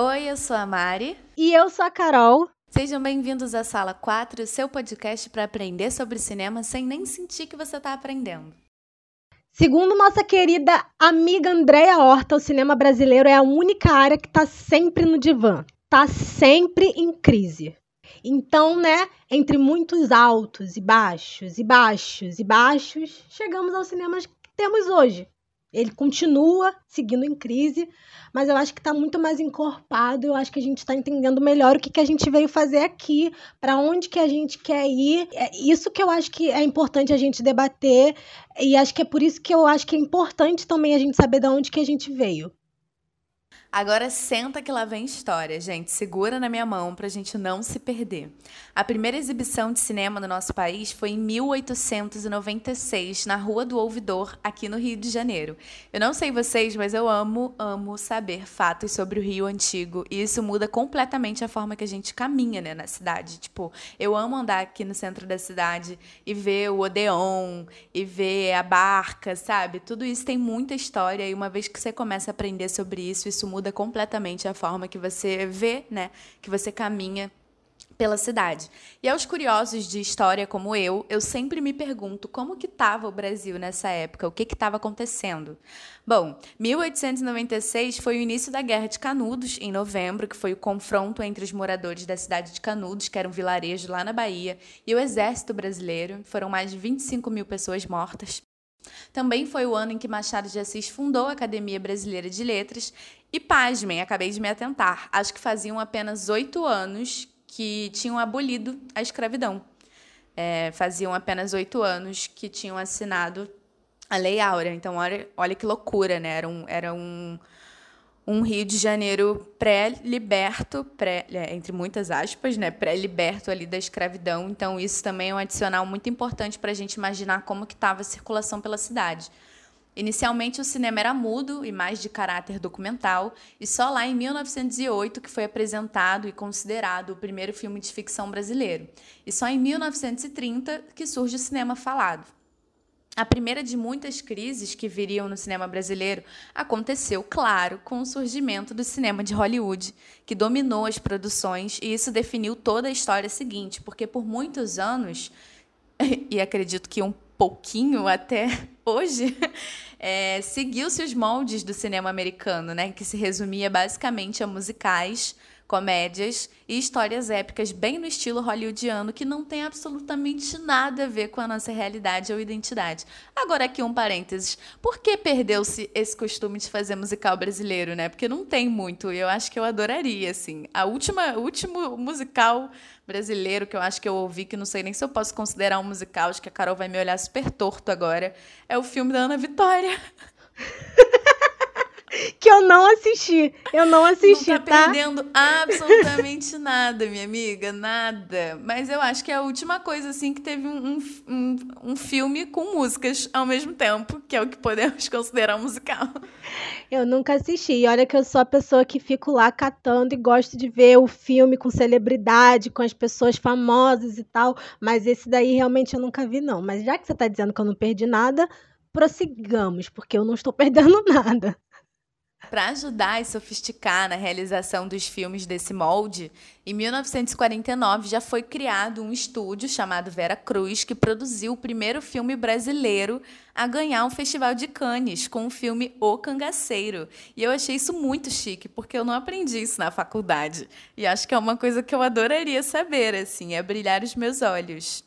Oi, eu sou a Mari. E eu sou a Carol. Sejam bem-vindos à Sala 4, seu podcast para aprender sobre cinema sem nem sentir que você está aprendendo. Segundo nossa querida amiga Andréa Horta, o cinema brasileiro é a única área que está sempre no divã, está sempre em crise. Então, né, entre muitos altos e baixos, e baixos e baixos, chegamos ao cinema que temos hoje. Ele continua seguindo em crise, mas eu acho que está muito mais encorpado. Eu acho que a gente está entendendo melhor o que, que a gente veio fazer aqui, para onde que a gente quer ir. É isso que eu acho que é importante a gente debater, e acho que é por isso que eu acho que é importante também a gente saber de onde que a gente veio. Agora senta que lá vem história, gente. Segura na minha mão pra gente não se perder. A primeira exibição de cinema no nosso país foi em 1896, na Rua do Ouvidor, aqui no Rio de Janeiro. Eu não sei vocês, mas eu amo, amo saber fatos sobre o Rio Antigo. E isso muda completamente a forma que a gente caminha né, na cidade. Tipo, eu amo andar aqui no centro da cidade e ver o Odeon, e ver a barca, sabe? Tudo isso tem muita história. E uma vez que você começa a aprender sobre isso, isso muda muda completamente a forma que você vê, né? Que você caminha pela cidade. E aos curiosos de história como eu, eu sempre me pergunto como que estava o Brasil nessa época, o que estava acontecendo. Bom, 1896 foi o início da Guerra de Canudos, em novembro, que foi o confronto entre os moradores da cidade de Canudos, que era um vilarejo lá na Bahia, e o exército brasileiro. Foram mais de 25 mil pessoas mortas. Também foi o ano em que Machado de Assis fundou a Academia Brasileira de Letras. E pasmem, acabei de me atentar, acho que faziam apenas oito anos que tinham abolido a escravidão. É, faziam apenas oito anos que tinham assinado a Lei Áurea. Então, olha, olha que loucura, né? Era um, era um, um Rio de Janeiro pré-liberto, pré, é, entre muitas aspas, né, pré-liberto ali da escravidão. Então isso também é um adicional muito importante para a gente imaginar como que estava a circulação pela cidade. Inicialmente o cinema era mudo e mais de caráter documental, e só lá em 1908 que foi apresentado e considerado o primeiro filme de ficção brasileiro. E só em 1930 que surge o cinema falado. A primeira de muitas crises que viriam no cinema brasileiro aconteceu, claro, com o surgimento do cinema de Hollywood, que dominou as produções e isso definiu toda a história seguinte, porque por muitos anos, e acredito que um pouquinho até hoje, é, seguiu-se os moldes do cinema americano, né, que se resumia basicamente a musicais comédias e histórias épicas bem no estilo hollywoodiano que não tem absolutamente nada a ver com a nossa realidade ou identidade. Agora aqui um parênteses. Por que perdeu-se esse costume de fazer musical brasileiro, né? Porque não tem muito e eu acho que eu adoraria, assim. A última, último musical brasileiro que eu acho que eu ouvi, que não sei nem se eu posso considerar um musical, acho que a Carol vai me olhar super torto agora, é o filme da Ana Vitória. que eu não assisti. Eu não assisti, não tá? tá perdendo absolutamente nada, minha amiga, nada. Mas eu acho que é a última coisa, assim, que teve um, um, um filme com músicas ao mesmo tempo, que é o que podemos considerar musical. Eu nunca assisti. E olha que eu sou a pessoa que fico lá catando e gosto de ver o filme com celebridade, com as pessoas famosas e tal. Mas esse daí realmente eu nunca vi, não. Mas já que você tá dizendo que eu não perdi nada, prossigamos, porque eu não estou perdendo nada. Para ajudar e sofisticar na realização dos filmes desse molde, em 1949 já foi criado um estúdio chamado Vera Cruz que produziu o primeiro filme brasileiro a ganhar um festival de Cannes com o filme O Cangaceiro. E eu achei isso muito chique, porque eu não aprendi isso na faculdade. E acho que é uma coisa que eu adoraria saber, assim, é brilhar os meus olhos.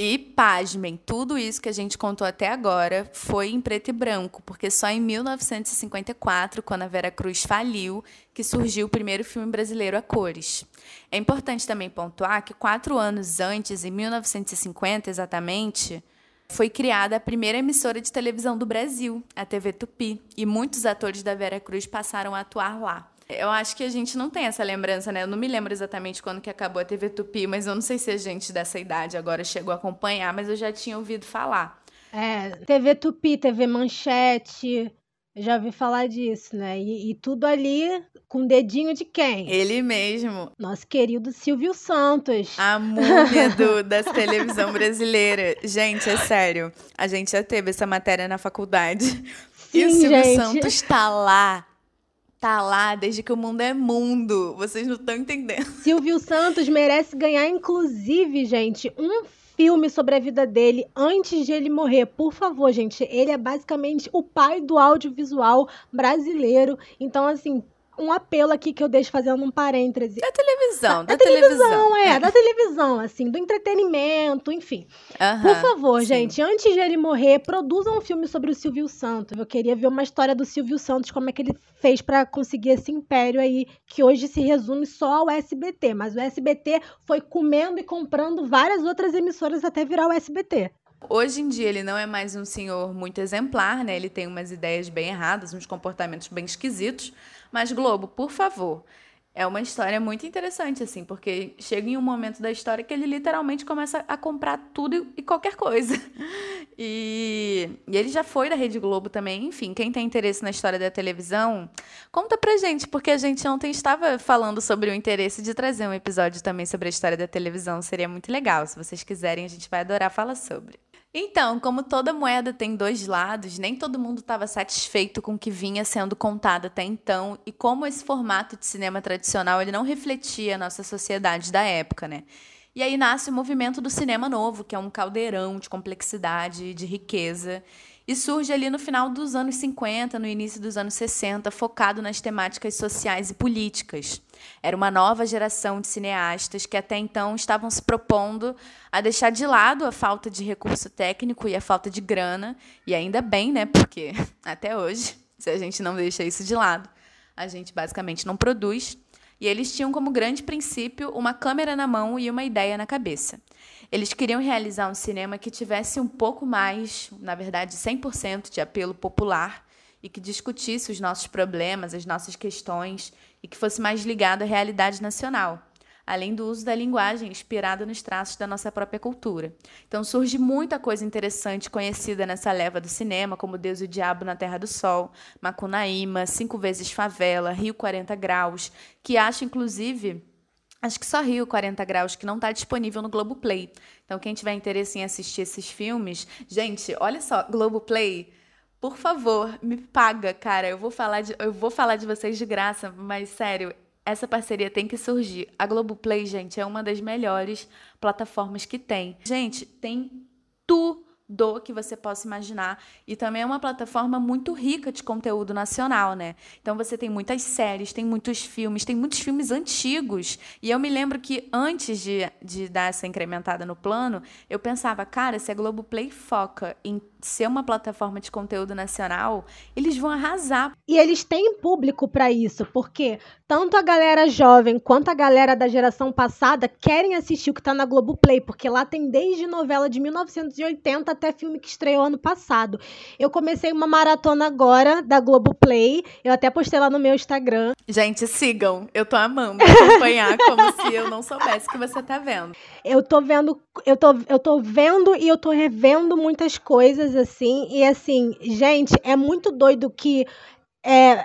E, pasmem, tudo isso que a gente contou até agora foi em preto e branco, porque só em 1954, quando a Vera Cruz faliu, que surgiu o primeiro filme brasileiro a cores. É importante também pontuar que quatro anos antes, em 1950 exatamente, foi criada a primeira emissora de televisão do Brasil, a TV Tupi, e muitos atores da Vera Cruz passaram a atuar lá. Eu acho que a gente não tem essa lembrança, né? Eu não me lembro exatamente quando que acabou a TV Tupi, mas eu não sei se a gente dessa idade agora chegou a acompanhar, mas eu já tinha ouvido falar. É, TV Tupi, TV Manchete, eu já ouvi falar disso, né? E, e, tudo ali com dedinho de quem? Ele mesmo. Nosso querido Silvio Santos. A múmia do, da televisão brasileira. Gente, é sério. A gente já teve essa matéria na faculdade. Sim, e o Silvio gente. Santos está lá tá lá desde que o mundo é mundo. Vocês não estão entendendo. Silvio Santos merece ganhar, inclusive, gente, um filme sobre a vida dele antes de ele morrer. Por favor, gente. Ele é basicamente o pai do audiovisual brasileiro. Então, assim, um apelo aqui que eu deixo fazendo um parêntese. Da televisão, da, da televisão, televisão. é, da televisão, assim, do entretenimento, enfim. Por favor, sim. gente, antes de ele morrer, produzam um filme sobre o Silvio Santos. Eu queria ver uma história do Silvio Santos, como é que ele fez para conseguir esse império aí, que hoje se resume só ao SBT. Mas o SBT foi comendo e comprando várias outras emissoras até virar o SBT. Hoje em dia ele não é mais um senhor muito exemplar, né? Ele tem umas ideias bem erradas, uns comportamentos bem esquisitos. Mas, Globo, por favor. É uma história muito interessante, assim, porque chega em um momento da história que ele literalmente começa a comprar tudo e qualquer coisa. E, e ele já foi da Rede Globo também. Enfim, quem tem interesse na história da televisão, conta pra gente, porque a gente ontem estava falando sobre o interesse de trazer um episódio também sobre a história da televisão. Seria muito legal. Se vocês quiserem, a gente vai adorar falar sobre. Então, como toda moeda tem dois lados, nem todo mundo estava satisfeito com o que vinha sendo contado até então e como esse formato de cinema tradicional ele não refletia a nossa sociedade da época, né? E aí nasce o movimento do cinema novo, que é um caldeirão de complexidade, de riqueza, e surge ali no final dos anos 50, no início dos anos 60, focado nas temáticas sociais e políticas. Era uma nova geração de cineastas que até então estavam se propondo a deixar de lado a falta de recurso técnico e a falta de grana, e ainda bem, né? Porque até hoje, se a gente não deixa isso de lado, a gente basicamente não produz. E eles tinham como grande princípio uma câmera na mão e uma ideia na cabeça. Eles queriam realizar um cinema que tivesse um pouco mais, na verdade, 100% de apelo popular e que discutisse os nossos problemas, as nossas questões e que fosse mais ligado à realidade nacional, além do uso da linguagem inspirada nos traços da nossa própria cultura. Então surge muita coisa interessante conhecida nessa leva do cinema, como Deus e o Diabo na Terra do Sol, Macunaíma, Cinco Vezes Favela, Rio 40 Graus, que acho inclusive Acho que só Rio 40 Graus, que não está disponível no Globoplay. Então, quem tiver interesse em assistir esses filmes, gente, olha só, Globoplay, por favor, me paga, cara. Eu vou falar de, eu vou falar de vocês de graça, mas sério, essa parceria tem que surgir. A Globoplay, gente, é uma das melhores plataformas que tem. Gente, tem tudo do que você possa imaginar. E também é uma plataforma muito rica de conteúdo nacional, né? Então você tem muitas séries, tem muitos filmes, tem muitos filmes antigos. E eu me lembro que antes de, de dar essa incrementada no plano, eu pensava, cara, se a Globoplay foca em ser uma plataforma de conteúdo nacional, eles vão arrasar. E eles têm público para isso, porque tanto a galera jovem quanto a galera da geração passada querem assistir o que tá na Globoplay, porque lá tem desde novela de 1980 até filme que estreou ano passado. Eu comecei uma maratona agora da Globoplay, eu até postei lá no meu Instagram. Gente, sigam, eu tô amando acompanhar como se eu não soubesse que você tá vendo. Eu tô vendo, eu tô, eu tô vendo e eu tô revendo muitas coisas coisas assim. E assim, gente, é muito doido que é,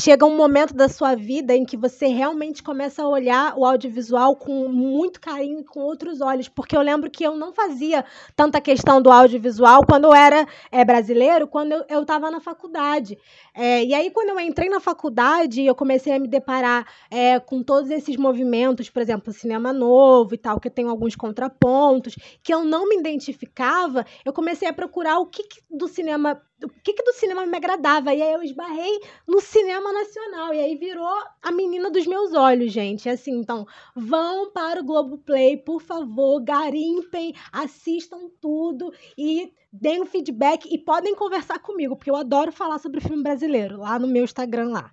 chega um momento da sua vida em que você realmente começa a olhar o audiovisual com muito carinho com outros olhos, porque eu lembro que eu não fazia tanta questão do audiovisual quando eu era é, brasileiro, quando eu estava na faculdade. É, e aí, quando eu entrei na faculdade, eu comecei a me deparar é, com todos esses movimentos, por exemplo, cinema novo e tal, que tem alguns contrapontos, que eu não me identificava, eu comecei a procurar o que, que do cinema o que, que do cinema me agradava. E aí eu esbarrei no cinema nacional. E aí virou a menina dos meus olhos, gente. Assim, então, vão para o Globoplay, por favor, garimpem, assistam tudo e deem um feedback e podem conversar comigo, porque eu adoro falar sobre filme brasileiro, lá no meu Instagram lá.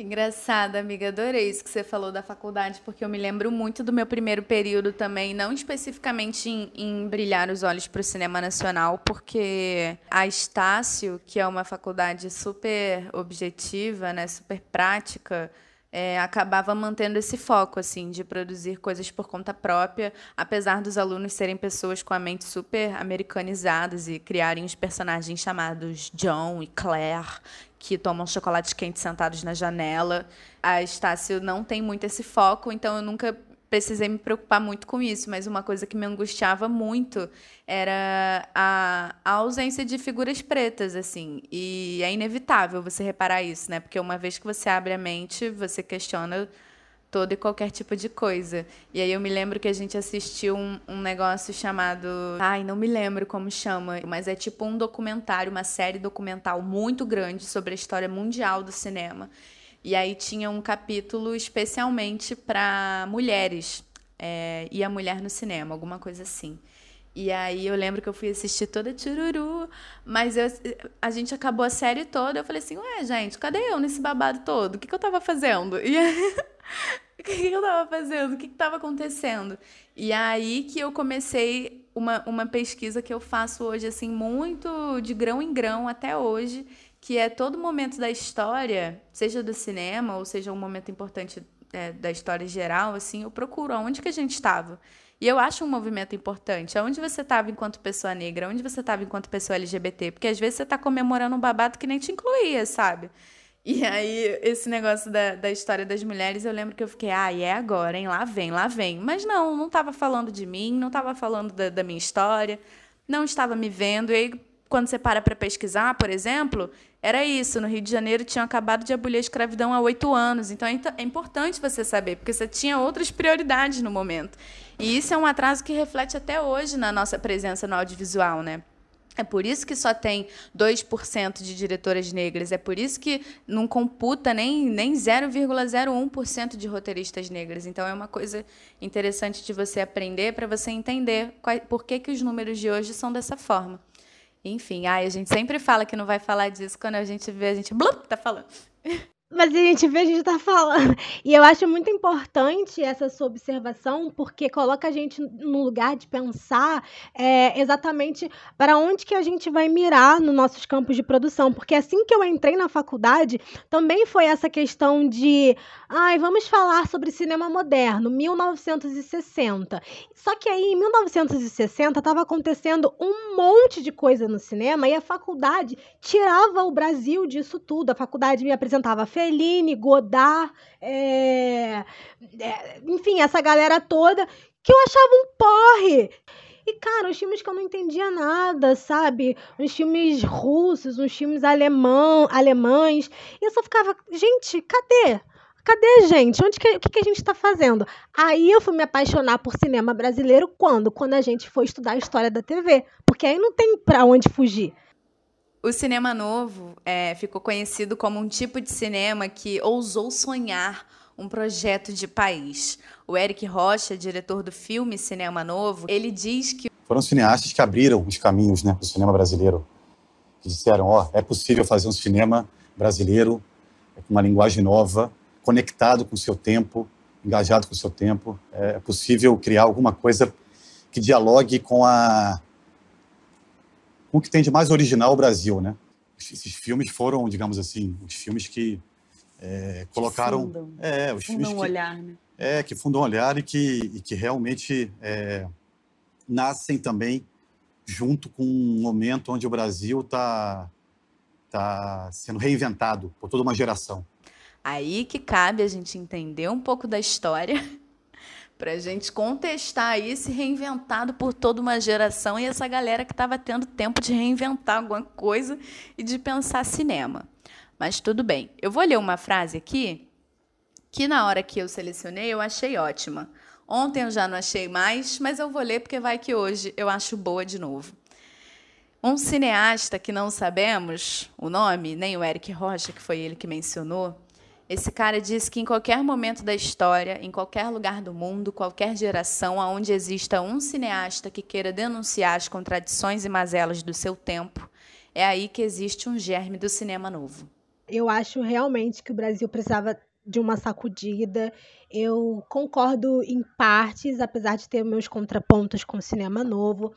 Engraçada, amiga. Adorei isso que você falou da faculdade, porque eu me lembro muito do meu primeiro período também, não especificamente em, em brilhar os olhos para o cinema nacional, porque a Estácio, que é uma faculdade super objetiva, né, super prática, é, acabava mantendo esse foco assim de produzir coisas por conta própria, apesar dos alunos serem pessoas com a mente super americanizadas e criarem os personagens chamados John e Claire, que tomam chocolate quente sentados na janela. A Estácio não tem muito esse foco, então eu nunca precisei me preocupar muito com isso, mas uma coisa que me angustiava muito era a, a, ausência de figuras pretas, assim. E é inevitável você reparar isso, né? Porque uma vez que você abre a mente, você questiona todo e qualquer tipo de coisa. E aí eu me lembro que a gente assistiu um, um negócio chamado. Ai, não me lembro como chama, mas é tipo um documentário, uma série documental muito grande sobre a história mundial do cinema. E aí tinha um capítulo especialmente para mulheres é, e a mulher no cinema, alguma coisa assim. E aí eu lembro que eu fui assistir toda Chururu, mas eu, a gente acabou a série toda. Eu falei assim, ué, gente, cadê eu nesse babado todo? O que, que eu tava fazendo? E o que, que eu tava fazendo? O que, que tava acontecendo? E aí que eu comecei uma, uma pesquisa que eu faço hoje, assim, muito de grão em grão até hoje, que é todo momento da história, seja do cinema ou seja um momento importante é, da história geral, assim, eu procuro aonde que a gente estava. E eu acho um movimento importante. Aonde você estava enquanto pessoa negra? Onde você estava enquanto pessoa LGBT? Porque às vezes você está comemorando um babado que nem te incluía, sabe? E aí, esse negócio da, da história das mulheres, eu lembro que eu fiquei, ah, é agora, hein? Lá vem, lá vem. Mas não, não estava falando de mim, não estava falando da, da minha história, não estava me vendo. E aí, quando você para para pesquisar, por exemplo, era isso. No Rio de Janeiro tinham acabado de abolir a escravidão há oito anos. Então é, é importante você saber, porque você tinha outras prioridades no momento. E isso é um atraso que reflete até hoje na nossa presença no audiovisual, né? É por isso que só tem 2% de diretoras negras. É por isso que não computa nem, nem 0,01% de roteiristas negras. Então, é uma coisa interessante de você aprender para você entender qual, por que, que os números de hoje são dessa forma. Enfim, ai, a gente sempre fala que não vai falar disso, quando a gente vê, a gente blup, tá falando. Mas a gente vê, a gente tá falando. E eu acho muito importante essa sua observação, porque coloca a gente no lugar de pensar é, exatamente para onde que a gente vai mirar nos nossos campos de produção. Porque assim que eu entrei na faculdade, também foi essa questão de, ai, vamos falar sobre cinema moderno, 1960. Só que aí, em 1960, estava acontecendo um monte de coisa no cinema e a faculdade tirava o Brasil disso tudo. A faculdade me apresentava Fellini, Godard, é, é, enfim, essa galera toda que eu achava um porre. E, cara, uns filmes que eu não entendia nada, sabe? Uns filmes russos, uns filmes alemão, alemães. E eu só ficava, gente, cadê? Cadê, gente? Onde que, o que, que a gente está fazendo? Aí eu fui me apaixonar por cinema brasileiro quando? Quando a gente foi estudar a história da TV. Porque aí não tem para onde fugir. O cinema novo é, ficou conhecido como um tipo de cinema que ousou sonhar um projeto de país. O Eric Rocha, diretor do filme Cinema Novo, ele diz que foram cineastas que abriram os caminhos, né, para o cinema brasileiro, que disseram, ó, oh, é possível fazer um cinema brasileiro com uma linguagem nova, conectado com o seu tempo, engajado com o seu tempo. É possível criar alguma coisa que dialogue com a com o que tem de mais original o Brasil, né? Esses filmes foram, digamos assim, os filmes que é, colocaram, fundam, é, os fundam filmes que, olhar, né? É, que fundam olhar e que, e que realmente é, nascem também junto com um momento onde o Brasil está tá sendo reinventado por toda uma geração. Aí que cabe a gente entender um pouco da história para a gente contestar isso reinventado por toda uma geração e essa galera que estava tendo tempo de reinventar alguma coisa e de pensar cinema. Mas tudo bem. Eu vou ler uma frase aqui que na hora que eu selecionei eu achei ótima. Ontem eu já não achei mais, mas eu vou ler porque vai que hoje eu acho boa de novo. Um cineasta que não sabemos o nome, nem o Eric Rocha, que foi ele que mencionou, esse cara disse que em qualquer momento da história, em qualquer lugar do mundo, qualquer geração, onde exista um cineasta que queira denunciar as contradições e mazelas do seu tempo, é aí que existe um germe do cinema novo. Eu acho realmente que o Brasil precisava de uma sacudida. Eu concordo em partes, apesar de ter meus contrapontos com o cinema novo,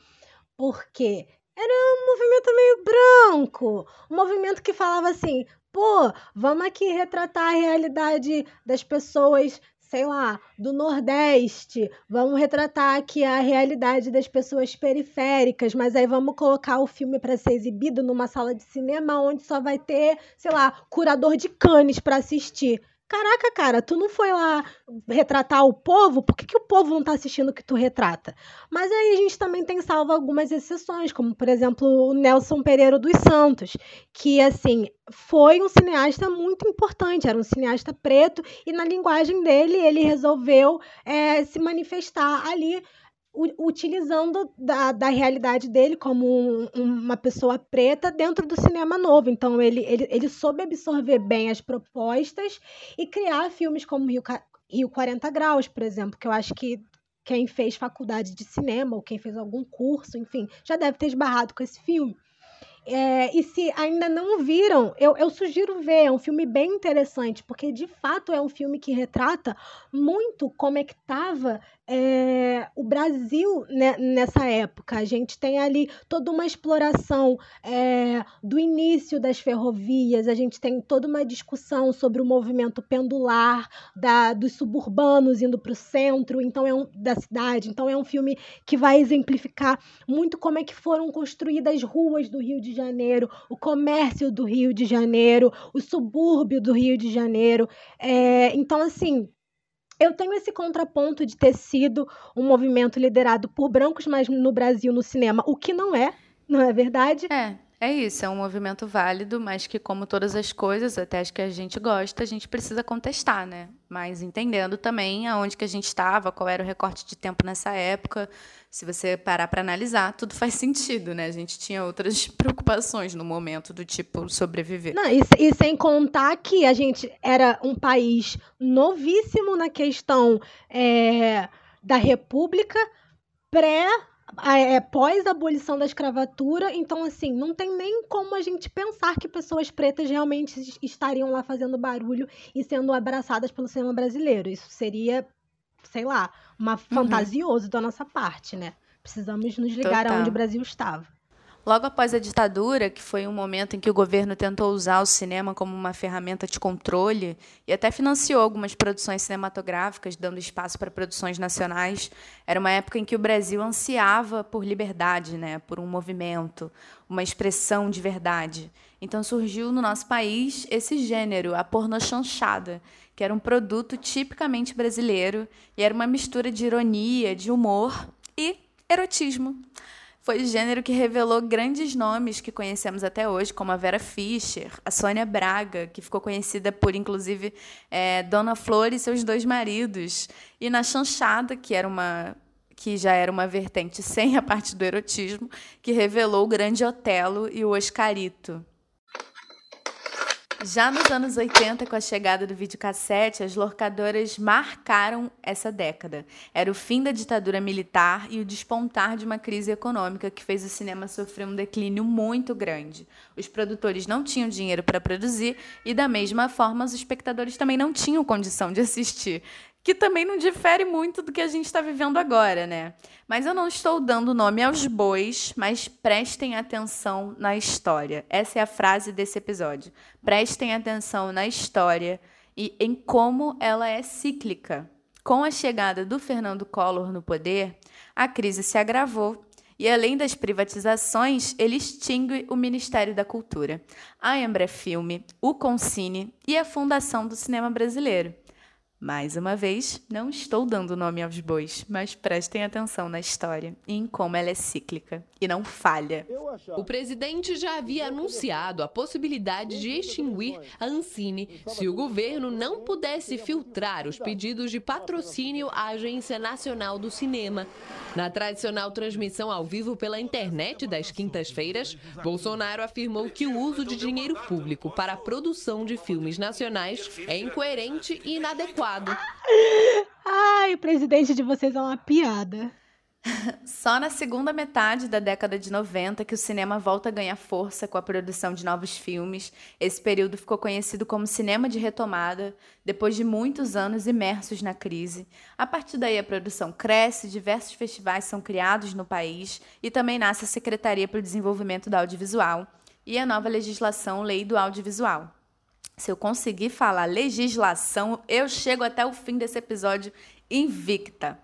porque era um movimento meio branco, um movimento que falava assim: pô, vamos aqui retratar a realidade das pessoas, sei lá, do Nordeste, vamos retratar aqui a realidade das pessoas periféricas, mas aí vamos colocar o filme para ser exibido numa sala de cinema onde só vai ter, sei lá, curador de canes para assistir. Caraca, cara, tu não foi lá retratar o povo? Por que, que o povo não tá assistindo o que tu retrata? Mas aí a gente também tem salvo algumas exceções, como por exemplo o Nelson Pereira dos Santos, que assim foi um cineasta muito importante, era um cineasta preto e na linguagem dele ele resolveu é, se manifestar ali utilizando da, da realidade dele como um, uma pessoa preta dentro do cinema novo. Então, ele, ele, ele soube absorver bem as propostas e criar filmes como Rio, Rio 40 Graus, por exemplo, que eu acho que quem fez faculdade de cinema ou quem fez algum curso, enfim, já deve ter esbarrado com esse filme. É, e se ainda não viram, eu, eu sugiro ver. É um filme bem interessante, porque de fato é um filme que retrata muito como é que estava é, o Brasil né, nessa época. A gente tem ali toda uma exploração é, do início das ferrovias, a gente tem toda uma discussão sobre o movimento pendular da, dos suburbanos indo para o centro então é um, da cidade. Então é um filme que vai exemplificar muito como é que foram construídas as ruas do Rio de Janeiro, o comércio do Rio de Janeiro, o subúrbio do Rio de Janeiro. É, então, assim, eu tenho esse contraponto de ter sido um movimento liderado por brancos, mas no Brasil, no cinema, o que não é, não é verdade? É, é isso, é um movimento válido, mas que, como todas as coisas, até as que a gente gosta, a gente precisa contestar, né? Mas entendendo também aonde que a gente estava, qual era o recorte de tempo nessa época. Se você parar para analisar, tudo faz sentido, né? A gente tinha outras preocupações no momento, do tipo sobreviver. Não, e, e sem contar que a gente era um país novíssimo na questão é, da república, pré é, pós abolição da escravatura, então assim, não tem nem como a gente pensar que pessoas pretas realmente estariam lá fazendo barulho e sendo abraçadas pelo cinema brasileiro. Isso seria, sei lá, uma uhum. fantasioso da nossa parte, né? Precisamos nos ligar Total. aonde o Brasil estava. Logo após a ditadura, que foi um momento em que o governo tentou usar o cinema como uma ferramenta de controle e até financiou algumas produções cinematográficas, dando espaço para produções nacionais, era uma época em que o Brasil ansiava por liberdade, né, por um movimento, uma expressão de verdade. Então surgiu no nosso país esse gênero, a pornochanchada, que era um produto tipicamente brasileiro e era uma mistura de ironia, de humor e erotismo. Foi o gênero que revelou grandes nomes que conhecemos até hoje, como a Vera Fischer, a Sônia Braga, que ficou conhecida por, inclusive, é, Dona Flor e seus dois maridos, e na Chanchada, que era uma que já era uma vertente sem a parte do erotismo, que revelou o Grande Otelo e o Oscarito. Já nos anos 80, com a chegada do videocassete, as locadoras marcaram essa década. Era o fim da ditadura militar e o despontar de uma crise econômica que fez o cinema sofrer um declínio muito grande. Os produtores não tinham dinheiro para produzir e, da mesma forma, os espectadores também não tinham condição de assistir que também não difere muito do que a gente está vivendo agora, né? Mas eu não estou dando nome aos bois, mas prestem atenção na história. Essa é a frase desse episódio. Prestem atenção na história e em como ela é cíclica. Com a chegada do Fernando Collor no poder, a crise se agravou e, além das privatizações, ele extingue o Ministério da Cultura, a Embrefilme, o Concine e a Fundação do Cinema Brasileiro. Mais uma vez, não estou dando nome aos bois, mas prestem atenção na história e em como ela é cíclica e não falha. O presidente já havia anunciado a possibilidade de extinguir a Ancine se o governo não pudesse filtrar os pedidos de patrocínio à Agência Nacional do Cinema. Na tradicional transmissão ao vivo pela internet das quintas-feiras, Bolsonaro afirmou que o uso de dinheiro público para a produção de filmes nacionais é incoerente e inadequado. Ai, o presidente de vocês é uma piada. Só na segunda metade da década de 90 que o cinema volta a ganhar força com a produção de novos filmes. Esse período ficou conhecido como cinema de retomada, depois de muitos anos imersos na crise. A partir daí a produção cresce, diversos festivais são criados no país e também nasce a Secretaria para o Desenvolvimento do Audiovisual e a nova legislação Lei do Audiovisual. Se eu conseguir falar legislação, eu chego até o fim desse episódio invicta.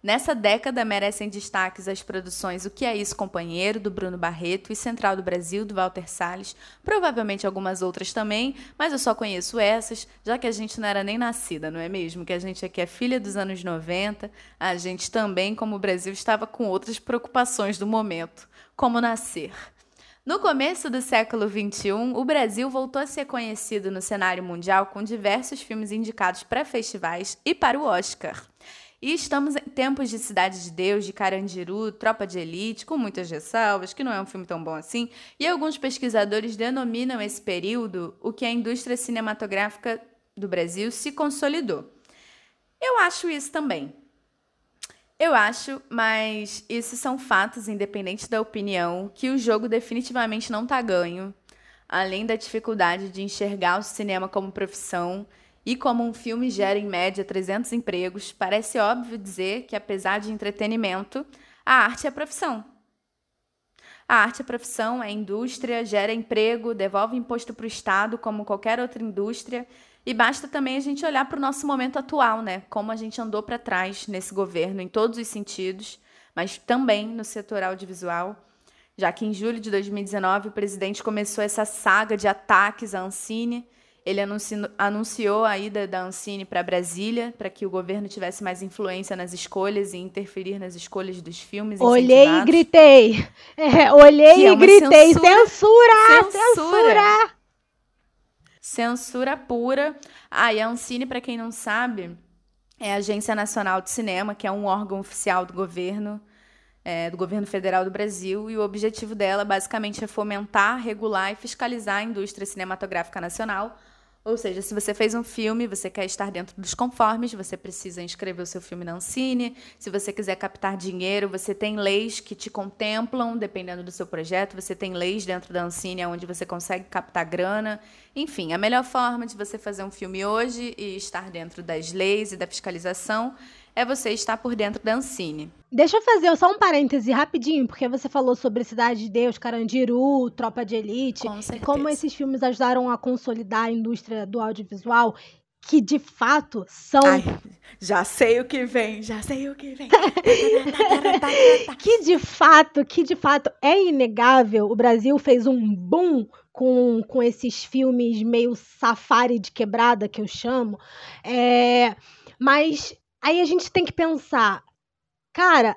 Nessa década merecem destaques as produções O Que É Isso, Companheiro, do Bruno Barreto, e Central do Brasil, do Walter Salles, provavelmente algumas outras também, mas eu só conheço essas, já que a gente não era nem nascida, não é mesmo? Que a gente aqui é filha dos anos 90, a gente também, como o Brasil, estava com outras preocupações do momento, como nascer. No começo do século XXI, o Brasil voltou a ser conhecido no cenário mundial com diversos filmes indicados para festivais e para o Oscar. E estamos em tempos de Cidade de Deus, de Carandiru, Tropa de Elite, com muitas ressalvas, que não é um filme tão bom assim, e alguns pesquisadores denominam esse período o que a indústria cinematográfica do Brasil se consolidou. Eu acho isso também. Eu acho, mas isso são fatos, independente da opinião, que o jogo definitivamente não está ganho, além da dificuldade de enxergar o cinema como profissão e como um filme gera, em média, 300 empregos, parece óbvio dizer que, apesar de entretenimento, a arte é profissão. A arte é profissão, é indústria, gera emprego, devolve imposto para o Estado, como qualquer outra indústria. E basta também a gente olhar para o nosso momento atual, né? Como a gente andou para trás nesse governo, em todos os sentidos, mas também no setor audiovisual já que em julho de 2019 o presidente começou essa saga de ataques à Ancine, ele anunciou, anunciou a ida da Ancine para Brasília, para que o governo tivesse mais influência nas escolhas e interferir nas escolhas dos filmes. Olhei e gritei. É, olhei é e gritei. Censura! Censura! Censura! Censura pura. Ah, e a Ancine, para quem não sabe, é a Agência Nacional de Cinema, que é um órgão oficial do governo. É, do governo federal do Brasil, e o objetivo dela basicamente é fomentar, regular e fiscalizar a indústria cinematográfica nacional, ou seja, se você fez um filme, você quer estar dentro dos conformes, você precisa inscrever o seu filme na Ancine. Se você quiser captar dinheiro, você tem leis que te contemplam, dependendo do seu projeto. Você tem leis dentro da Ancine onde você consegue captar grana. Enfim, a melhor forma de você fazer um filme hoje e estar dentro das leis e da fiscalização é você estar por dentro da Ancine. Deixa eu fazer só um parêntese rapidinho, porque você falou sobre Cidade de Deus, Carandiru, Tropa de Elite, Com e como esses filmes ajudaram a consolidar a indústria do audiovisual, que de fato são. Ai, já sei o que vem, já sei o que vem. que de fato, que de fato é inegável. O Brasil fez um boom com, com esses filmes meio safari de quebrada que eu chamo. É, mas Aí a gente tem que pensar, cara,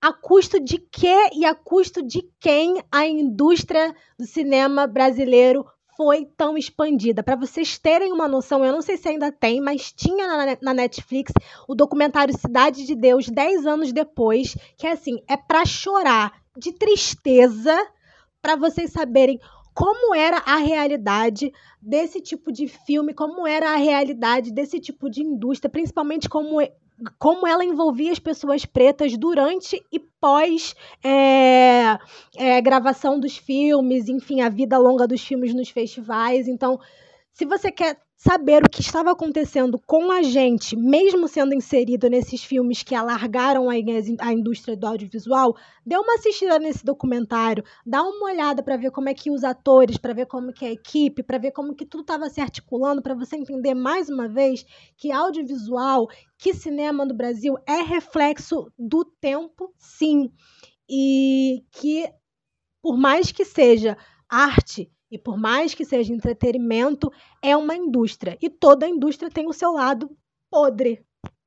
a custo de quê e a custo de quem a indústria do cinema brasileiro foi tão expandida. Para vocês terem uma noção, eu não sei se ainda tem, mas tinha na, Netflix o documentário Cidade de Deus, 10 anos depois, que é assim, é para chorar de tristeza, para vocês saberem como era a realidade desse tipo de filme, como era a realidade desse tipo de indústria, principalmente como como ela envolvia as pessoas pretas durante e pós é, é, gravação dos filmes, enfim, a vida longa dos filmes nos festivais. Então, se você quer saber o que estava acontecendo com a gente, mesmo sendo inserido nesses filmes que alargaram a, indústria do audiovisual, dê uma assistida nesse documentário, dá uma olhada para ver como é que os atores, para ver como que é a equipe, para ver como que tudo estava se articulando, para você entender mais uma vez que audiovisual, que cinema no Brasil é reflexo do tempo, sim, e que por mais que seja arte e por mais que seja entretenimento, é uma indústria. E toda indústria tem o seu lado podre,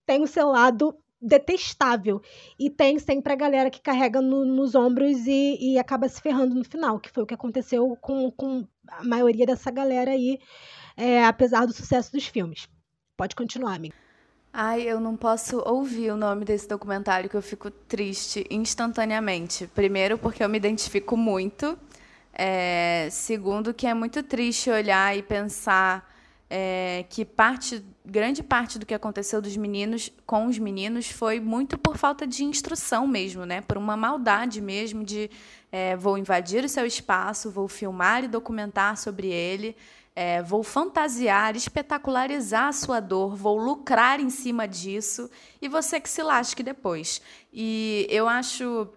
tem o seu lado detestável. E tem sempre a galera que carrega no, nos ombros e, e, acaba se ferrando no final, que foi o que aconteceu com, com a maioria dessa galera aí, é, apesar do sucesso dos filmes. Pode continuar, amiga. Ai, eu não posso ouvir o nome desse documentário que eu fico triste instantaneamente. Primeiro, porque eu me identifico muito é, segundo, que é muito triste olhar e pensar é, que parte, grande parte do que aconteceu dos meninos com os meninos foi muito por falta de instrução mesmo, né? Por uma maldade mesmo de é, vou invadir o seu espaço, vou filmar e documentar sobre ele. É, vou fantasiar, espetacularizar a sua dor, vou lucrar em cima disso e você que se lasque depois. E eu acho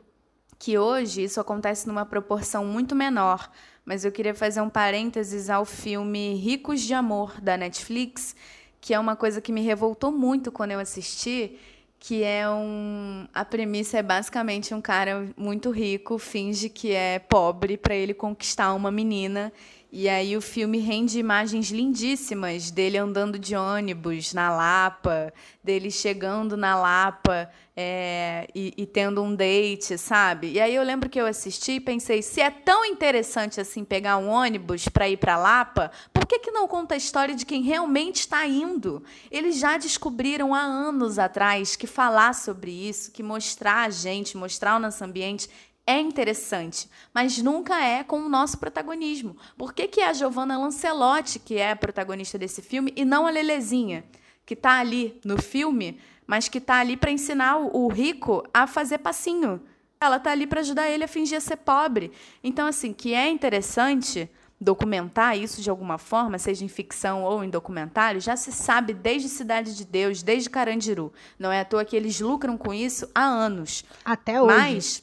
que hoje isso acontece numa proporção muito menor, mas eu queria fazer um parênteses ao filme Ricos de Amor da Netflix, que é uma coisa que me revoltou muito quando eu assisti, que é um a premissa é basicamente um cara muito rico finge que é pobre para ele conquistar uma menina e aí o filme rende imagens lindíssimas dele andando de ônibus na Lapa, dele chegando na Lapa é, e, e, tendo um date, sabe? E aí eu lembro que eu assisti e pensei, se é tão interessante assim pegar um ônibus para ir para Lapa, por que, que não conta a história de quem realmente está indo? Eles já descobriram há anos atrás que falar sobre isso, que mostrar a gente, mostrar o nosso ambiente é interessante, mas nunca é com o nosso protagonismo. Por que, que é a Giovanna Lancelotti que é a protagonista desse filme e não a Lelezinha, que está ali no filme, mas que está ali para ensinar o rico a fazer passinho? Ela está ali para ajudar ele a fingir ser pobre. Então, assim, que é interessante documentar isso de alguma forma, seja em ficção ou em documentário, já se sabe desde Cidade de Deus, desde Carandiru. Não é à toa que eles lucram com isso há anos. Até hoje. Mas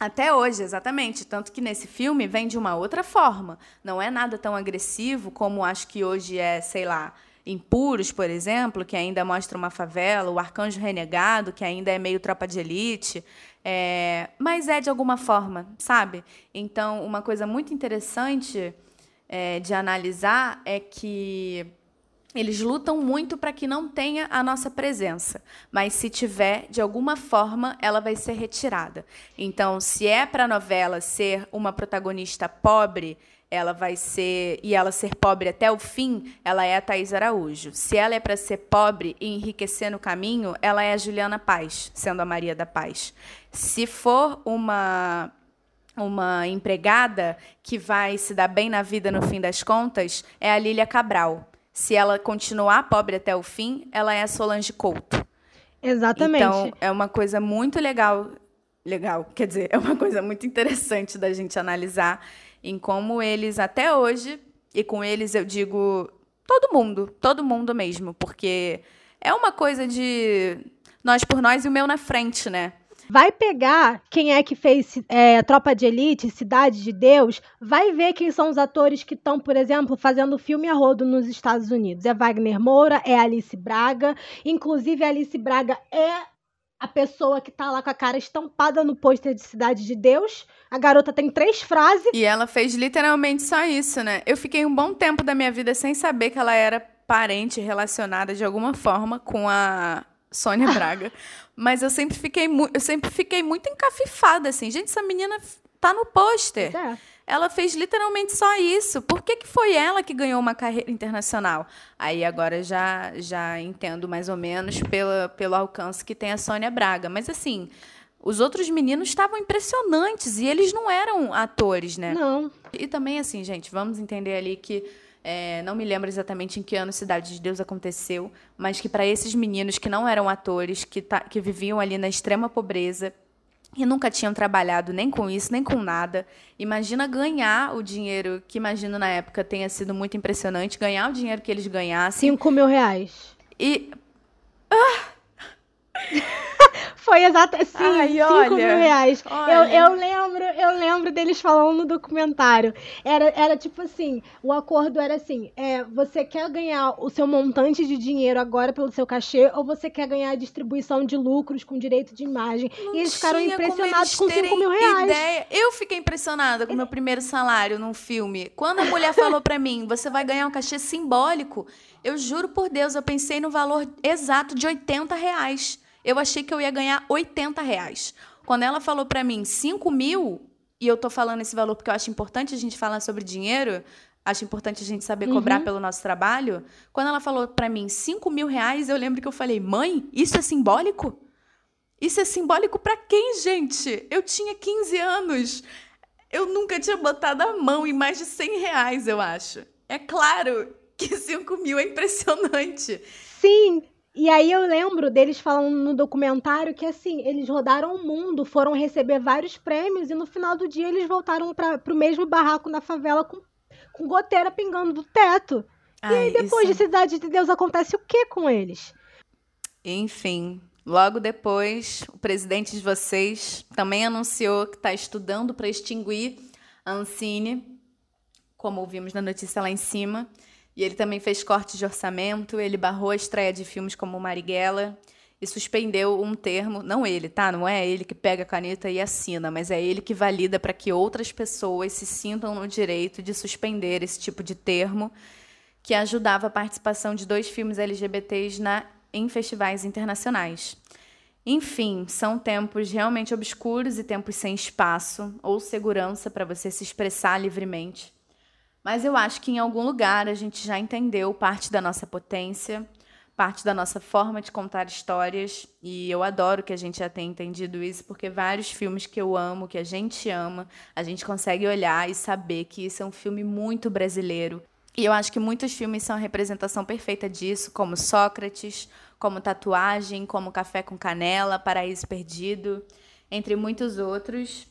até hoje, exatamente. Tanto que nesse filme vem de uma outra forma. Não é nada tão agressivo como acho que hoje é, sei lá, Impuros, por exemplo, que ainda mostra uma favela, o Arcanjo Renegado, que ainda é meio tropa de elite. É... mas é de alguma forma, sabe? Então, uma coisa muito interessante é, de analisar é que eles lutam muito para que não tenha a nossa presença, mas se tiver, de alguma forma, ela vai ser retirada. Então, se é para a novela ser uma protagonista pobre, ela vai ser e ela ser pobre até o fim, ela é a Thais Araújo. Se ela é para ser pobre e enriquecer no caminho, ela é a Juliana Paz, sendo a Maria da Paz. Se for uma uma empregada que vai se dar bem na vida no fim das contas, é a Lília Cabral se ela continuar pobre até o fim, ela é a Solange Couto. Exatamente. Então, é uma coisa muito legal. Legal, quer dizer, é uma coisa muito interessante da gente analisar em como eles, até hoje, e com eles eu digo todo mundo, todo mundo mesmo, porque é uma coisa de nós por nós e o meu na frente, né? Vai pegar quem é que fez é, Tropa de Elite, Cidade de Deus, vai ver quem são os atores que estão, por exemplo, fazendo filme a rodo nos Estados Unidos. É Wagner Moura, é Alice Braga. Inclusive, Alice Braga é a pessoa que tá lá com a cara estampada no pôster de Cidade de Deus. A garota tem três frases. E ela fez literalmente só isso, né? Eu fiquei um bom tempo da minha vida sem saber que ela era parente relacionada de alguma forma com a Sônia Braga. Mas eu sempre fiquei, eu sempre fiquei muito encafifada, assim. Gente, essa menina tá no pôster. É. Ela fez literalmente só isso. Por que, que foi ela que ganhou uma carreira internacional? Aí agora já já entendo mais ou menos pela, pelo alcance que tem a Sônia Braga. Mas assim, os outros meninos estavam impressionantes e eles não eram atores, né? Não. E também assim, gente, vamos entender ali que é, não me lembro exatamente em que ano Cidade de Deus aconteceu, mas que para esses meninos que não eram atores, que, que viviam ali na extrema pobreza e nunca tinham trabalhado nem com isso, nem com nada, imagina ganhar o dinheiro que imagino na época tenha sido muito impressionante, ganhar o dinheiro que eles ganhassem. Cinco mil reais. E. Ah! Foi exatamente sim, Ai, 5 olha, mil reais. Eu, eu lembro, eu lembro deles falando no documentário. Era, era tipo assim, o acordo era assim: é, você quer ganhar o seu montante de dinheiro agora pelo seu cachê, ou você quer ganhar a distribuição de lucros com direito de imagem? Não e eles ficaram impressionados com 5 mil reais. Ideia. Eu fiquei impressionada com o meu primeiro salário num filme. Quando a mulher falou para mim, você vai ganhar um cachê simbólico, eu juro por Deus, eu pensei no valor exato de 80 reais. Eu achei que eu ia ganhar 80 reais. Quando ela falou para mim 5 mil, e eu tô falando esse valor porque eu acho importante a gente falar sobre dinheiro, acho importante a gente saber uhum. cobrar pelo nosso trabalho. Quando ela falou para mim 5 mil reais, eu lembro que eu falei, mãe, isso é simbólico? Isso é simbólico para quem, gente? Eu tinha 15 anos. Eu nunca tinha botado a mão em mais de 100 reais, eu acho. É claro que 5 mil é impressionante. Sim, e aí eu lembro deles falando no documentário que assim, eles rodaram o mundo, foram receber vários prêmios e no final do dia eles voltaram para o mesmo barraco na favela com, com goteira pingando do teto. Ai, e aí depois isso... de Cidade de Deus acontece o que com eles? Enfim, logo depois o presidente de vocês também anunciou que está estudando para extinguir a Ancine, como ouvimos na notícia lá em cima. E ele também fez cortes de orçamento, ele barrou a estreia de filmes como Marighella e suspendeu um termo, não ele, tá? Não é ele que pega a caneta e assina, mas é ele que valida para que outras pessoas se sintam no direito de suspender esse tipo de termo que ajudava a participação de dois filmes LGBTs na, em festivais internacionais. Enfim, são tempos realmente obscuros e tempos sem espaço ou segurança para você se expressar livremente. Mas eu acho que em algum lugar a gente já entendeu parte da nossa potência parte da nossa forma de contar histórias e eu adoro que a gente já tenha entendido isso porque vários filmes que eu amo, que a gente ama, a gente consegue olhar e saber que isso é um filme muito brasileiro. E eu acho que muitos filmes são a representação perfeita disso, como Sócrates, como Tatuagem, como Café com Canela, Paraíso Perdido, entre muitos outros.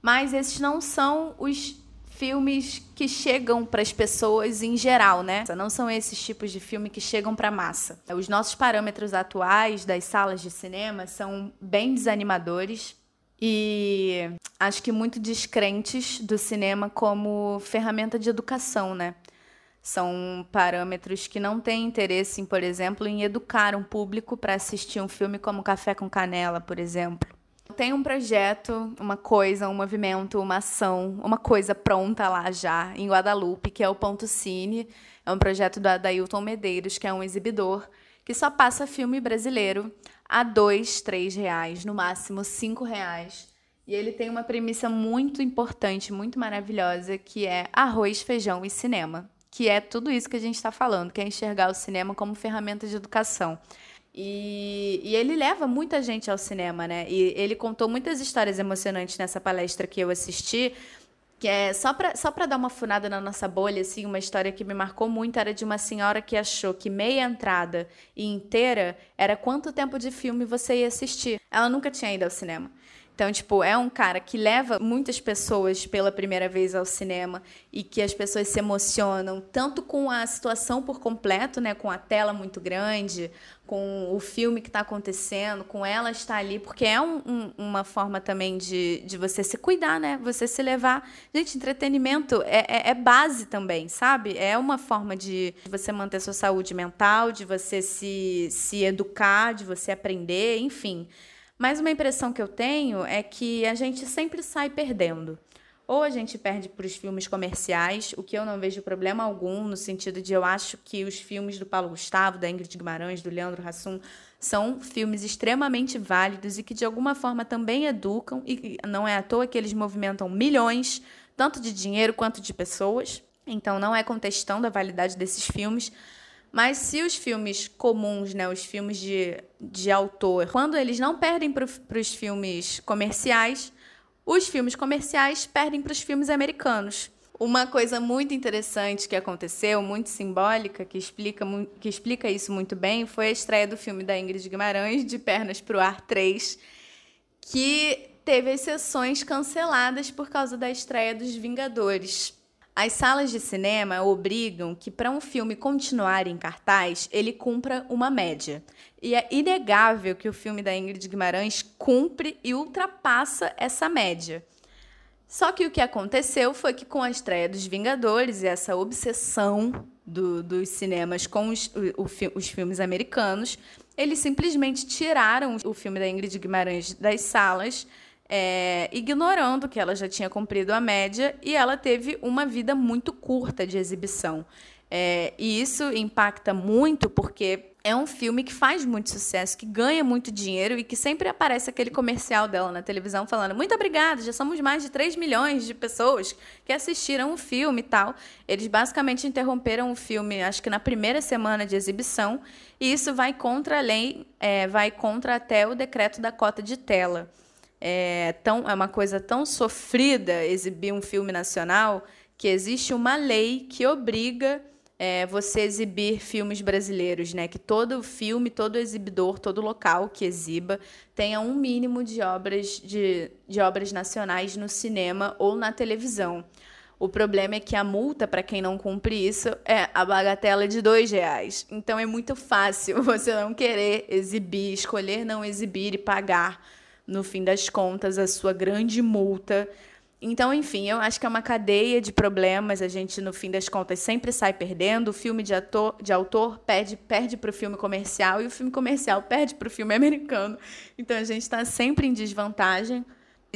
Mas esses não são os filmes que chegam para as pessoas em geral, né? Não são esses tipos de filme que chegam para massa. Os nossos parâmetros atuais das salas de cinema são bem desanimadores e acho que muito descrentes do cinema como ferramenta de educação, né? São parâmetros que não têm interesse, em, por exemplo, em educar um público para assistir um filme como Café com Canela, por exemplo tem um projeto, uma coisa, um movimento, uma ação, uma coisa pronta lá já em Guadalupe, que é o Ponto Cine. É um projeto do Adailton Medeiros, que é um exibidor que só passa filme brasileiro a dois, três reais, no máximo cinco reais. E ele tem uma premissa muito importante, muito maravilhosa, que é arroz, feijão e cinema. Que é tudo isso que a gente está falando, que é enxergar o cinema como ferramenta de educação. E, e, ele leva muita gente ao cinema, né? E ele contou muitas histórias emocionantes nessa palestra que eu assisti. Que é só para só dar uma funada na nossa bolha, assim, uma história que me marcou muito era de uma senhora que achou que meia entrada e inteira era quanto tempo de filme você ia assistir. Ela nunca tinha ido ao cinema. Então, tipo, é um cara que leva muitas pessoas pela primeira vez ao cinema e que as pessoas se emocionam tanto com a situação por completo, né, com a tela muito grande, com o filme que está acontecendo, com ela estar ali, porque é um, um, uma forma também de, de você se cuidar, né? Você se levar. Gente, entretenimento é, é, é base também, sabe? É uma forma de você manter sua saúde mental, de você se, se educar, de você aprender, enfim. Mas uma impressão que eu tenho é que a gente sempre sai perdendo. Ou a gente perde para os filmes comerciais, o que eu não vejo problema algum, no sentido de eu acho que os filmes do Paulo Gustavo, da Ingrid Guimarães, do Leandro Hassum, são filmes extremamente válidos e que de alguma forma também educam, e não é à toa que eles movimentam milhões, tanto de dinheiro quanto de pessoas. Então não é contestando a validade desses filmes, mas se os filmes comuns, né, os filmes de, de autor, quando eles não perdem para os filmes comerciais, os filmes comerciais perdem para os filmes americanos. Uma coisa muito interessante que aconteceu, muito simbólica, que explica, que explica isso muito bem, foi a estreia do filme da Ingrid Guimarães, De Pernas para o Ar 3, que teve as sessões canceladas por causa da estreia dos Vingadores. As salas de cinema obrigam que, para um filme continuar em cartaz, ele cumpra uma média. E é inegável que o filme da Ingrid Guimarães cumpre e ultrapassa essa média. Só que o que aconteceu foi que, com a estreia dos Vingadores e essa obsessão do, dos cinemas com os, o, os filmes americanos, eles simplesmente tiraram o filme da Ingrid Guimarães das salas é, ignorando que ela já tinha cumprido a média e ela teve uma vida muito curta de exibição. É, e isso impacta muito porque é um filme que faz muito sucesso, que ganha muito dinheiro e que sempre aparece aquele comercial dela na televisão falando: muito obrigada, já somos mais de 3 milhões de pessoas que assistiram o filme e tal. Eles basicamente interromperam o filme, acho que na primeira semana de exibição, e isso vai contra a lei, é, vai contra até o decreto da cota de tela é, tão, é uma coisa tão sofrida exibir um filme nacional que existe uma lei que obriga é, você exibir filmes brasileiros, né? Que todo filme, todo exibidor, todo local que exiba tenha um mínimo de obras de, de obras nacionais no cinema ou na televisão. O problema é que a multa para quem não cumpre isso é a bagatela de dois reais. Então é muito fácil você não querer exibir, escolher não exibir e pagar no fim das contas, a sua grande multa Então, enfim, eu acho que é uma cadeia de problemas. A gente, no fim das contas, sempre sai perdendo. O filme de, ator, de autor perde, perde para o filme comercial e o filme comercial perde para o filme americano. Então, a gente está sempre em desvantagem.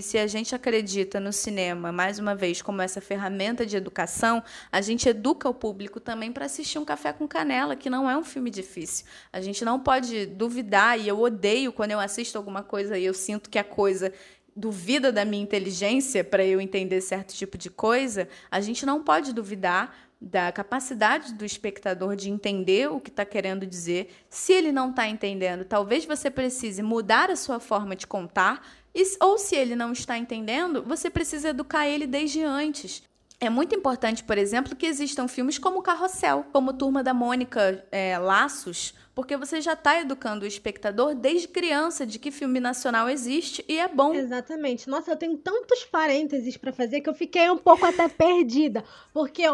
E se a gente acredita no cinema, mais uma vez, como essa ferramenta de educação, a gente educa o público também para assistir um Café com Canela, que não é um filme difícil. A gente não pode duvidar, e eu odeio quando eu assisto alguma coisa e eu sinto que a coisa duvida da minha inteligência para eu entender certo tipo de coisa, a gente não pode duvidar da capacidade do espectador de entender o que está querendo dizer. Se ele não está entendendo, talvez você precise mudar a sua forma de contar, e, ou se ele não está entendendo, você precisa educar ele desde antes. É muito importante, por exemplo, que existam filmes como Carrossel, como Turma da Mônica é, Laços, porque você já está educando o espectador desde criança de que filme nacional existe e é bom. Exatamente. Nossa, eu tenho tantos parênteses para fazer que eu fiquei um pouco até perdida. Porque.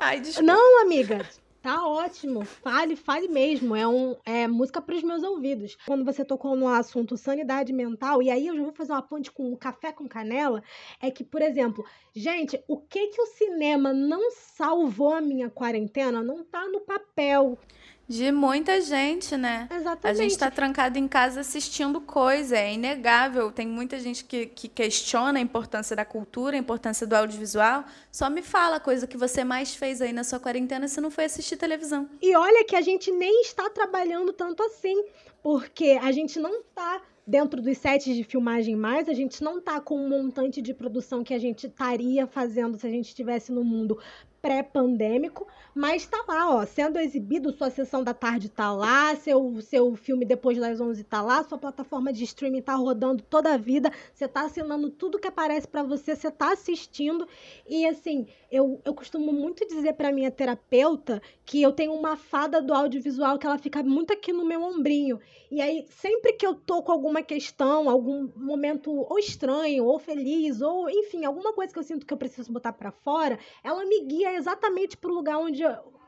Ai, desculpa. Não, amiga. Tá ótimo. Fale, fale mesmo. É, um, é música para os meus ouvidos. Quando você tocou no assunto sanidade mental, e aí eu já vou fazer uma ponte com o café com canela, é que, por exemplo, gente, o que que o cinema não salvou a minha quarentena não tá no papel. De muita gente, né? Exatamente. A gente está trancado em casa assistindo coisa, é inegável. Tem muita gente que, que questiona a importância da cultura, a importância do audiovisual. Só me fala a coisa que você mais fez aí na sua quarentena se não foi assistir televisão. E olha que a gente nem está trabalhando tanto assim, porque a gente não está dentro dos sets de filmagem mais, a gente não tá com um montante de produção que a gente estaria fazendo se a gente estivesse no mundo pré-pandêmico, mas tá lá, ó, sendo exibido, sua sessão da tarde tá lá, seu, seu filme depois das 11 tá lá, sua plataforma de streaming tá rodando toda a vida, você tá assinando tudo que aparece para você, você tá assistindo, e assim, eu, eu costumo muito dizer para minha terapeuta que eu tenho uma fada do audiovisual que ela fica muito aqui no meu ombrinho, e aí sempre que eu tô com alguma questão, algum momento ou estranho, ou feliz, ou enfim, alguma coisa que eu sinto que eu preciso botar para fora, ela me guia exatamente pro lugar onde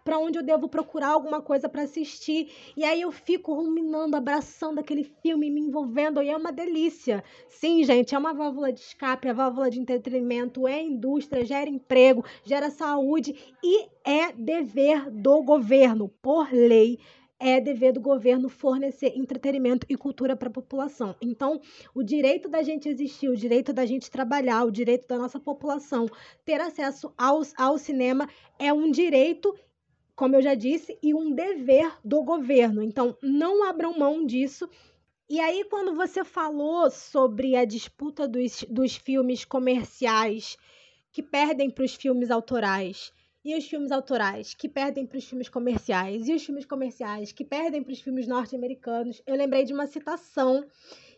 para onde eu devo procurar alguma coisa para assistir. E aí eu fico ruminando, abraçando aquele filme, me envolvendo, e é uma delícia. Sim, gente, é uma válvula de escape, é válvula de entretenimento, é indústria, gera emprego, gera saúde e é dever do governo, por lei, é dever do governo fornecer entretenimento e cultura para a população. Então, o direito da gente existir, o direito da gente trabalhar, o direito da nossa população ter acesso ao, ao cinema é um direito como eu já disse, e um dever do governo. Então, não abram mão disso. E aí, quando você falou sobre a disputa dos, dos filmes comerciais que perdem para os filmes autorais e os filmes autorais que perdem para os filmes comerciais, e os filmes comerciais que perdem para os filmes norte-americanos, eu lembrei de uma citação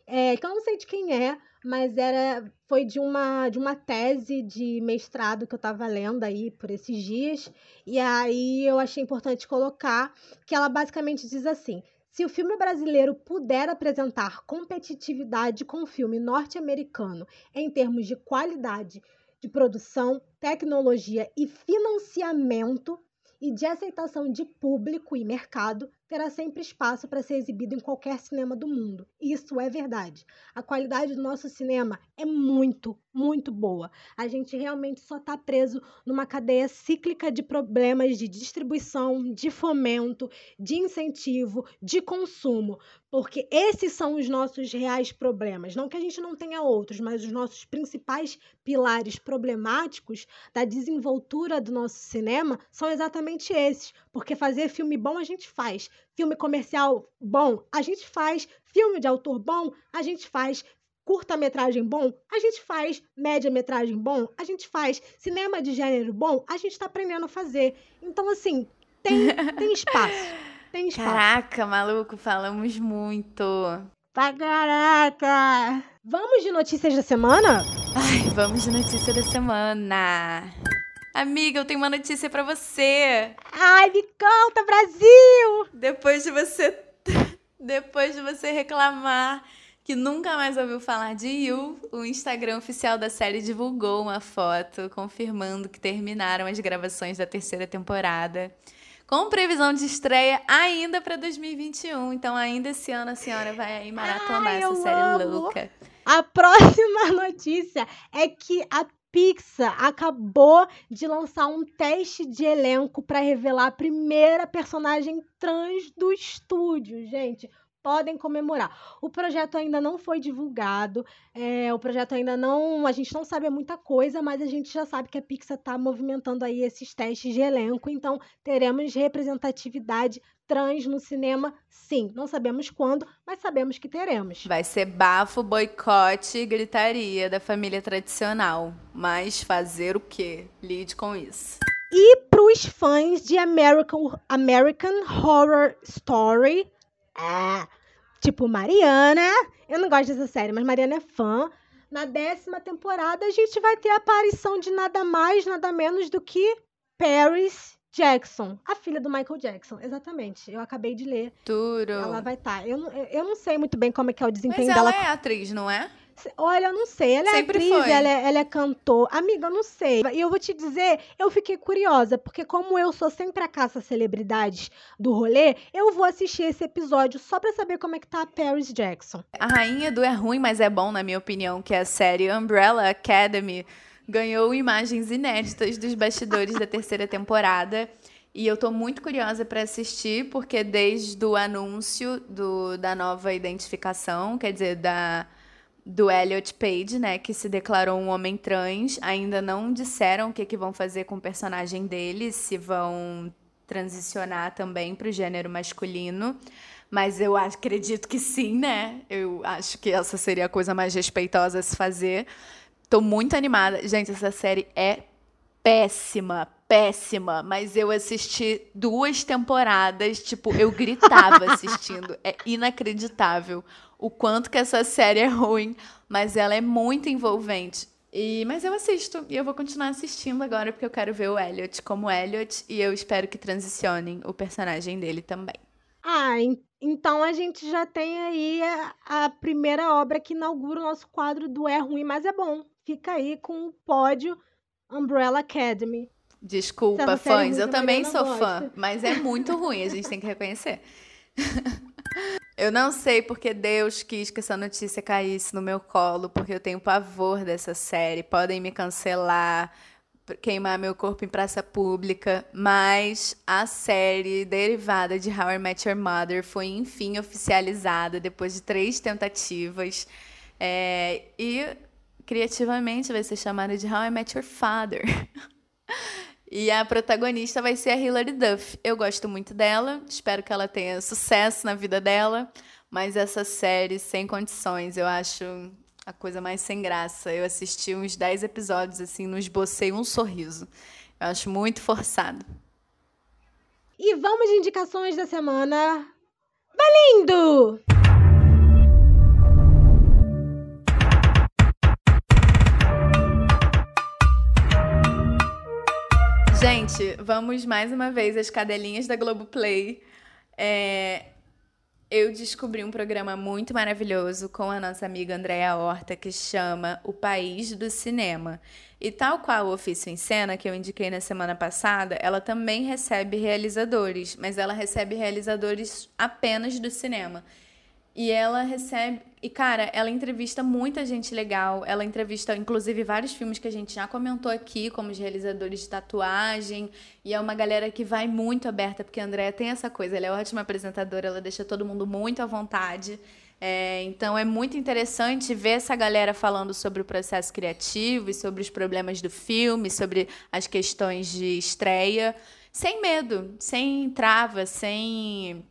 é, que eu não sei de quem é, mas era foi de uma de uma tese de mestrado que eu estava lendo aí por esses dias, e aí eu achei importante colocar que ela basicamente diz assim: se o filme brasileiro puder apresentar competitividade com o filme norte-americano em termos de qualidade, de produção, tecnologia e financiamento e de aceitação de público e mercado, terá sempre espaço para ser exibido em qualquer cinema do mundo. Isso é verdade. A qualidade do nosso cinema é muito, muito boa. A gente realmente só está preso numa cadeia cíclica de problemas de distribuição, de fomento, de incentivo, de consumo. Porque esses são os nossos reais problemas. Não que a gente não tenha outros, mas os nossos principais pilares problemáticos da desenvoltura do nosso cinema são exatamente esses. Porque fazer filme bom a gente faz, filme comercial bom, a gente faz, filme de autor bom, a gente faz, curta-metragem bom, a gente faz, média-metragem bom, a gente faz, cinema de gênero bom, a gente está aprendendo a fazer. Então, assim, tem, tem espaço. Tem espaço. Caraca, maluco, falamos muito. Pra caraca! Vamos de notícias da semana? Ai, vamos de notícia da semana. Amiga, eu tenho uma notícia para você. Ai, me conta, Brasil! Depois de você depois de você reclamar que nunca mais ouviu falar de You, o Instagram oficial da série divulgou uma foto confirmando que terminaram as gravações da terceira temporada, com previsão de estreia ainda para 2021. Então, ainda esse ano a senhora vai aí maratonar Ai, essa série amo. louca. A próxima notícia é que a Pixar acabou de lançar um teste de elenco para revelar a primeira personagem trans do estúdio, gente podem comemorar. O projeto ainda não foi divulgado, é, o projeto ainda não. A gente não sabe muita coisa, mas a gente já sabe que a Pixar está movimentando aí esses testes de elenco, então teremos representatividade trans no cinema, sim. Não sabemos quando, mas sabemos que teremos. Vai ser bafo, boicote e gritaria da família tradicional. Mas fazer o quê? Lide com isso. E para os fãs de American, American Horror Story, é, tipo Mariana, eu não gosto dessa série, mas Mariana é fã. Na décima temporada, a gente vai ter a aparição de nada mais, nada menos do que Paris Jackson, a filha do Michael Jackson, exatamente. Eu acabei de ler. Tudo. Ela vai estar. Tá. Eu, eu não sei muito bem como é que é o desempenho Mas ela dela. Ela é atriz, não é? Olha, eu não sei. Ela é Sempre atriz, foi. Ela, é, ela é cantor. Amiga, eu não sei. E eu vou te dizer, eu fiquei curiosa, porque como eu sou sempre a caça celebridades do rolê, eu vou assistir esse episódio só pra saber como é que tá a Paris Jackson. A Rainha do É Ruim, mas é bom, na minha opinião, que é a série Umbrella Academy ganhou imagens inéditas dos bastidores da terceira temporada. E eu tô muito curiosa para assistir, porque desde o anúncio do, da nova identificação, quer dizer, da do Elliot Page, né, que se declarou um homem trans, ainda não disseram o que, que vão fazer com o personagem dele, se vão transicionar também para o gênero masculino. Mas eu acredito que sim, né? Eu acho que essa seria a coisa mais respeitosa a se fazer. Tô muito animada. Gente, essa série é péssima, péssima, mas eu assisti duas temporadas, tipo, eu gritava assistindo. É inacreditável o quanto que essa série é ruim, mas ela é muito envolvente. E, mas eu assisto e eu vou continuar assistindo agora porque eu quero ver o Elliot como Elliot e eu espero que transicionem o personagem dele também. Ah, então a gente já tem aí a, a primeira obra que inaugura o nosso quadro do É Ruim, mas é bom. Fica aí com o pódio Umbrella Academy. Desculpa, fãs, eu também sou fã, mas é muito ruim, a gente tem que reconhecer. Eu não sei porque Deus quis que essa notícia caísse no meu colo, porque eu tenho pavor dessa série. Podem me cancelar, queimar meu corpo em praça pública, mas a série derivada de How I Met Your Mother foi enfim oficializada depois de três tentativas. É, e criativamente vai ser chamada de How I Met Your Father. E a protagonista vai ser a Hilary Duff. Eu gosto muito dela, espero que ela tenha sucesso na vida dela, mas essa série sem condições, eu acho a coisa mais sem graça. Eu assisti uns 10 episódios assim, não esbocei um sorriso. Eu acho muito forçado. E vamos de indicações da semana. Valindo! Gente, vamos mais uma vez às cadelinhas da Globoplay. É, eu descobri um programa muito maravilhoso com a nossa amiga Andréa Horta que chama O País do Cinema. E tal qual o Ofício em Cena, que eu indiquei na semana passada, ela também recebe realizadores, mas ela recebe realizadores apenas do cinema. E ela recebe. E, cara, ela entrevista muita gente legal. Ela entrevista, inclusive, vários filmes que a gente já comentou aqui, como os realizadores de tatuagem. E é uma galera que vai muito aberta, porque a Andrea tem essa coisa. Ela é ótima apresentadora, ela deixa todo mundo muito à vontade. É, então é muito interessante ver essa galera falando sobre o processo criativo e sobre os problemas do filme, sobre as questões de estreia, sem medo, sem trava, sem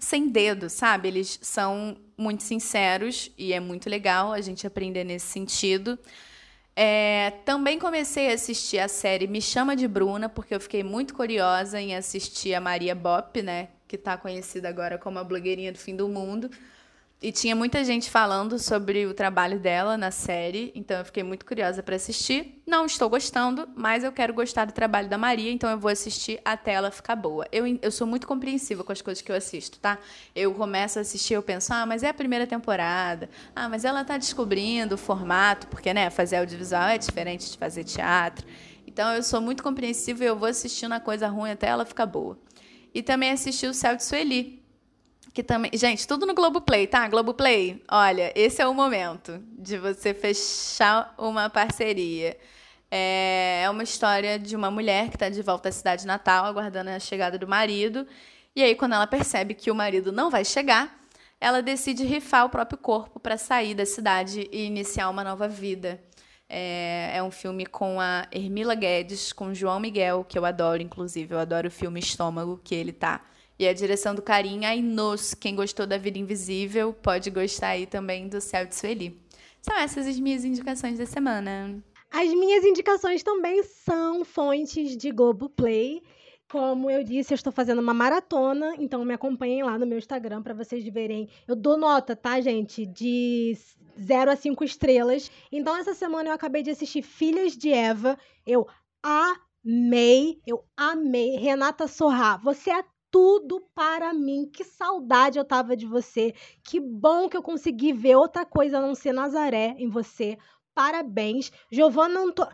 sem dedo, sabe? Eles são muito sinceros e é muito legal a gente aprender nesse sentido. É, também comecei a assistir a série Me Chama de Bruna, porque eu fiquei muito curiosa em assistir a Maria Bop, né? Que está conhecida agora como a blogueirinha do fim do mundo. E tinha muita gente falando sobre o trabalho dela na série, então eu fiquei muito curiosa para assistir. Não estou gostando, mas eu quero gostar do trabalho da Maria, então eu vou assistir até ela ficar boa. Eu, eu sou muito compreensiva com as coisas que eu assisto, tá? Eu começo a assistir, eu penso, ah, mas é a primeira temporada. Ah, mas ela está descobrindo o formato, porque, né, fazer audiovisual é diferente de fazer teatro. Então eu sou muito compreensiva e eu vou assistindo a coisa ruim até ela ficar boa. E também assisti o Céu de Sueli, que também. Gente, tudo no Globoplay, tá? Globoplay, olha, esse é o momento de você fechar uma parceria. É, é uma história de uma mulher que está de volta à cidade natal, aguardando a chegada do marido. E aí, quando ela percebe que o marido não vai chegar, ela decide rifar o próprio corpo para sair da cidade e iniciar uma nova vida. É, é, um filme com a Hermila Guedes, com João Miguel, que eu adoro, inclusive. Eu adoro o filme Estômago, que ele tá. E a direção do Carinha Ainos. Quem gostou da Vida Invisível pode gostar aí também do Céu de Sueli. São essas as minhas indicações da semana. As minhas indicações também são fontes de Globoplay. Como eu disse, eu estou fazendo uma maratona, então me acompanhem lá no meu Instagram para vocês verem. Eu dou nota, tá, gente? De 0 a 5 estrelas. Então, essa semana eu acabei de assistir Filhas de Eva. Eu amei, eu amei. Renata Sorrá, você é tudo para mim. Que saudade eu tava de você. Que bom que eu consegui ver outra coisa a não ser Nazaré em você. Parabéns. Giovanna, Anto...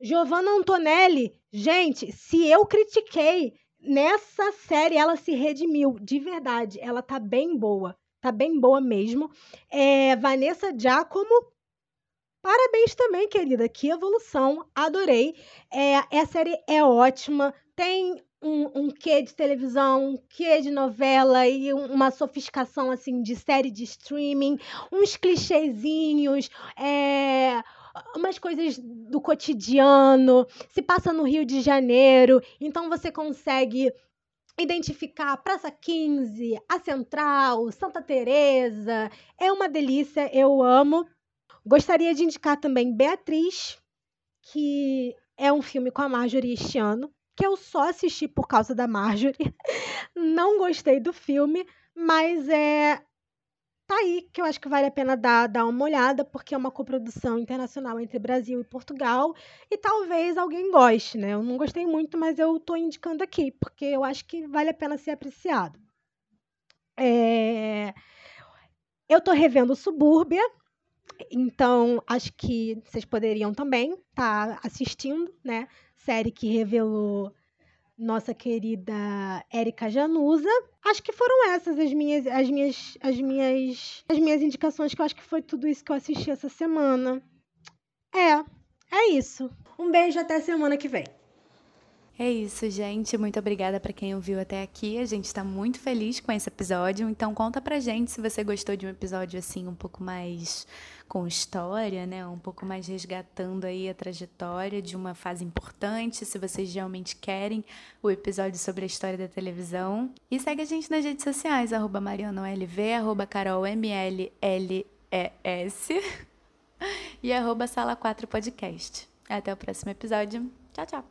Giovanna Antonelli, gente, se eu critiquei nessa série, ela se redimiu. De verdade, ela tá bem boa. Tá bem boa mesmo. É, Vanessa Giacomo, Parabéns também, querida. Que evolução. Adorei. É, série é ótima. Tem um, um quê de televisão, um quê de novela e uma sofisticação assim de série de streaming, uns clichêzinhos, é, umas coisas do cotidiano, se passa no Rio de Janeiro, então você consegue identificar Praça 15, a Central, Santa Teresa. É uma delícia, eu amo. Gostaria de indicar também Beatriz, que é um filme com a Marjorie este ano que eu só assisti por causa da Marjorie. Não gostei do filme, mas é tá aí que eu acho que vale a pena dar, dar uma olhada, porque é uma coprodução internacional entre Brasil e Portugal, e talvez alguém goste, né? Eu não gostei muito, mas eu tô indicando aqui, porque eu acho que vale a pena ser apreciado. É... Eu tô revendo Subúrbia, então acho que vocês poderiam também estar tá assistindo, né? Série que revelou nossa querida Érica Januza. Acho que foram essas as minhas, as minhas, as minhas, as minhas indicações, que eu acho que foi tudo isso que eu assisti essa semana. É, é isso. Um beijo até semana que vem. É isso, gente. Muito obrigada para quem ouviu até aqui. A gente está muito feliz com esse episódio. Então conta pra gente se você gostou de um episódio assim um pouco mais com história, né? Um pouco mais resgatando aí a trajetória de uma fase importante, se vocês realmente querem o episódio sobre a história da televisão. E segue a gente nas redes sociais, arroba marianoLV, arroba carolmlles e arroba sala 4 podcast. Até o próximo episódio. Tchau, tchau.